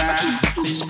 back. These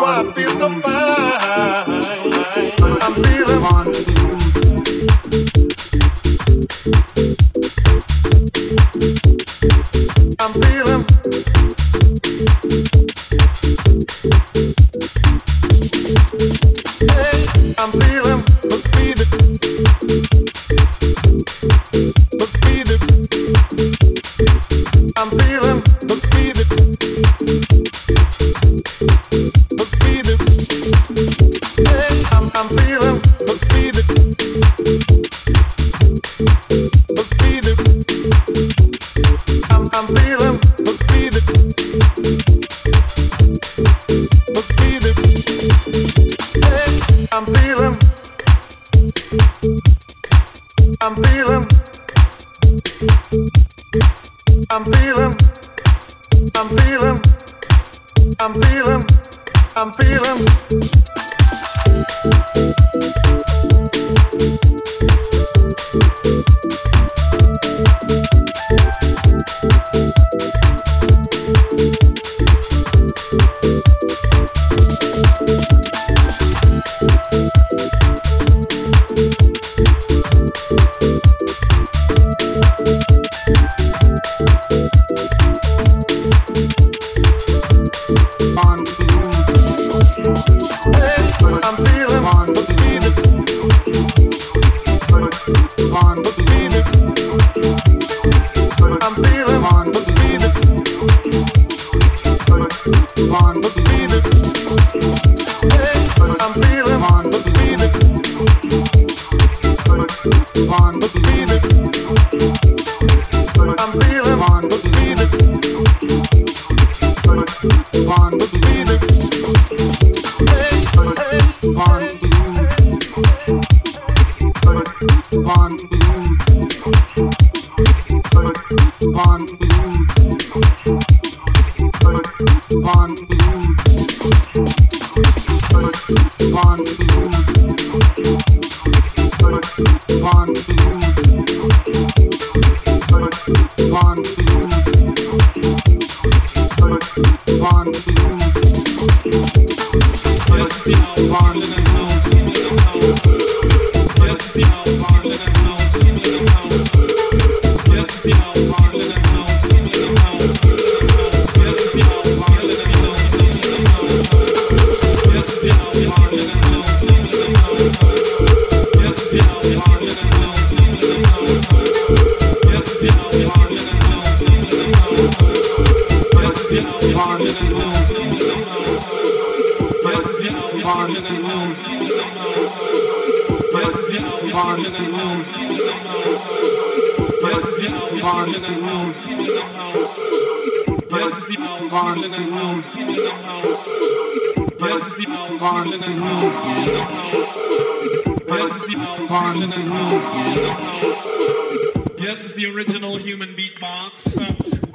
why I feel so fine. Yes, it's the the house. The original human beatbox.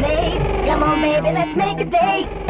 Come on, baby, let's make a date.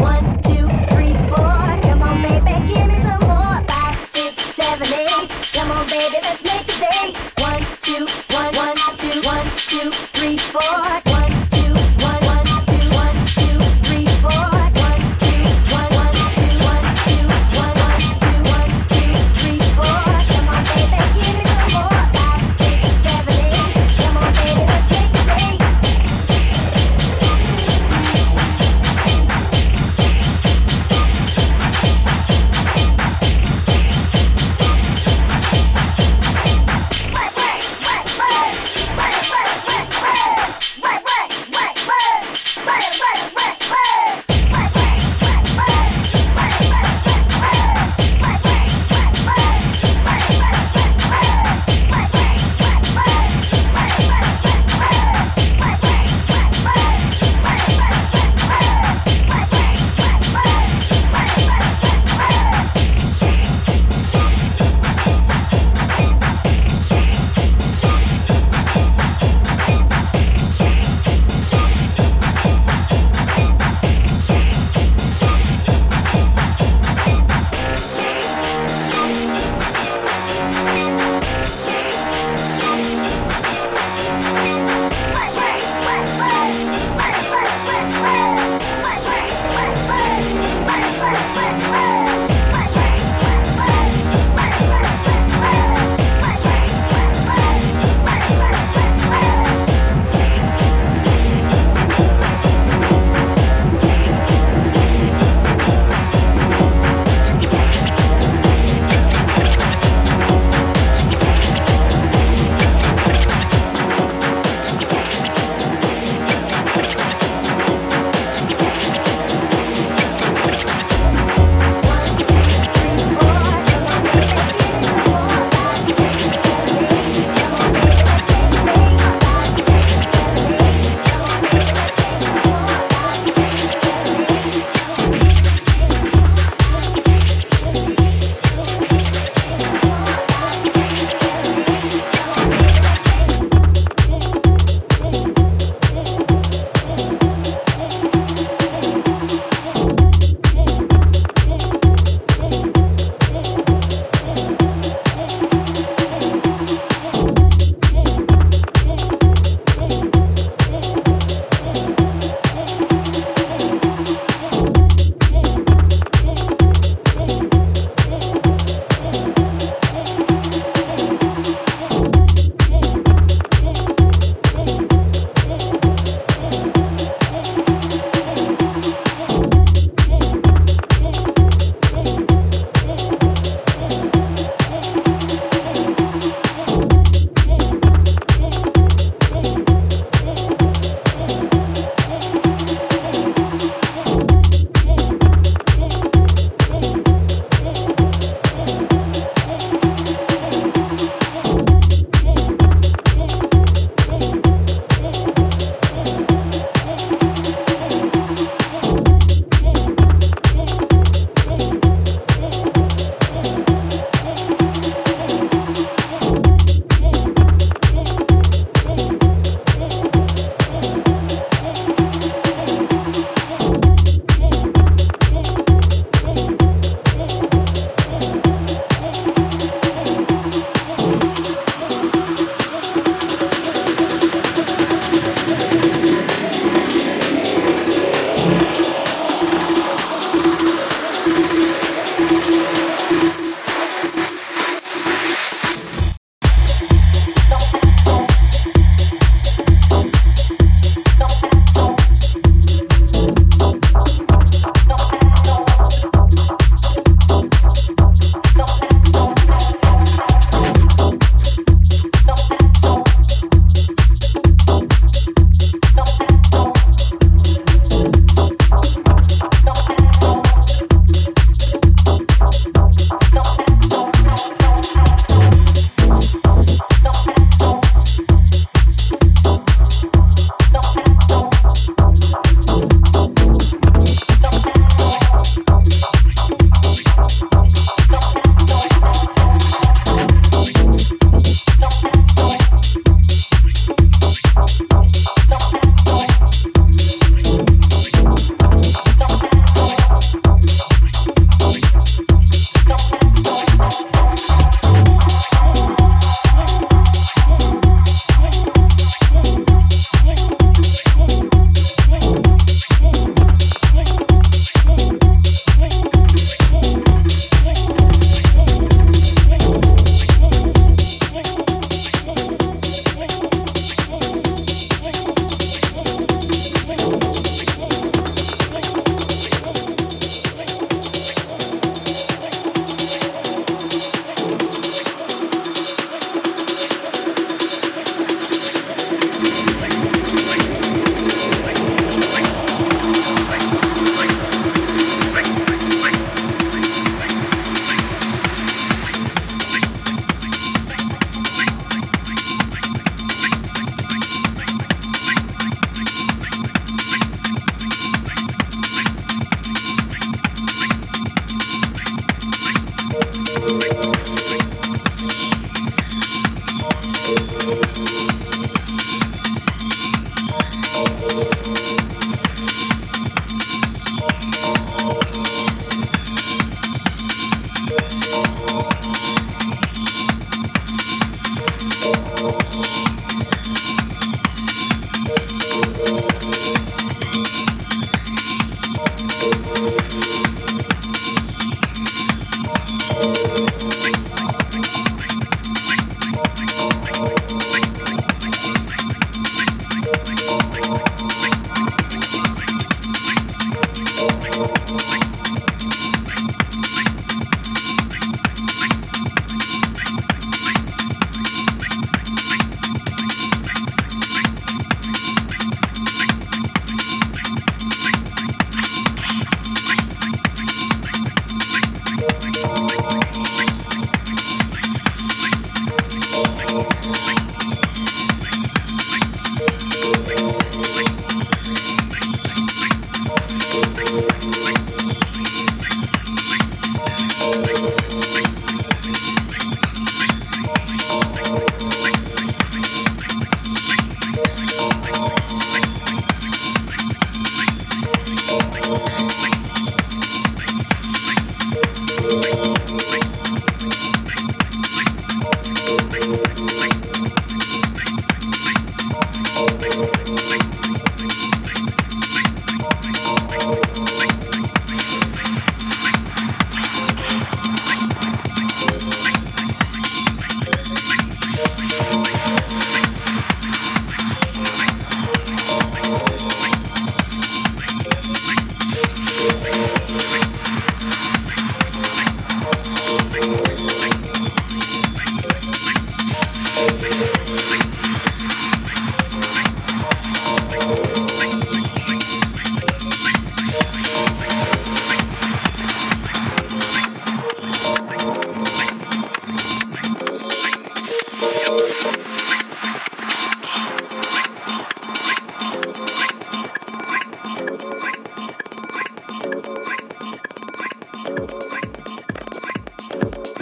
Bye.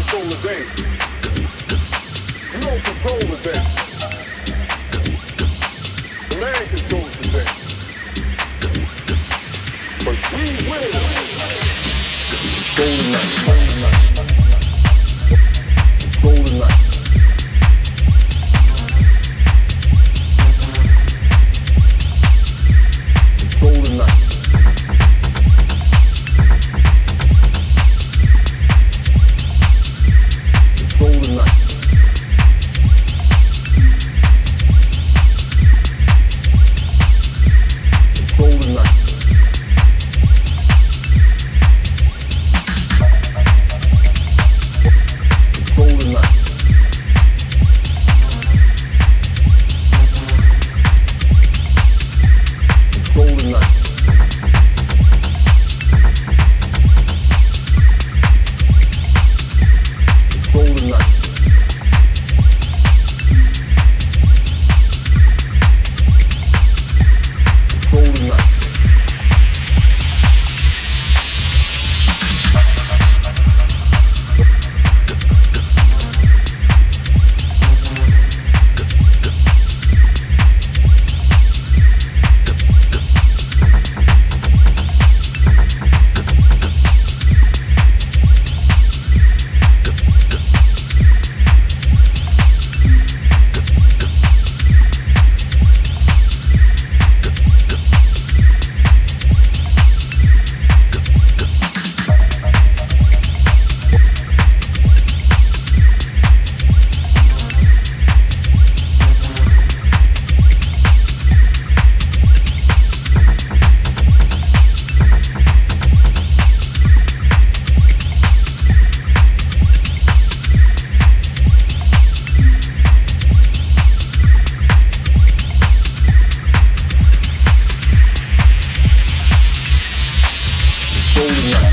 Control the day. You don't control the day. The man controls the day. But we will. Night. Golden night. Night.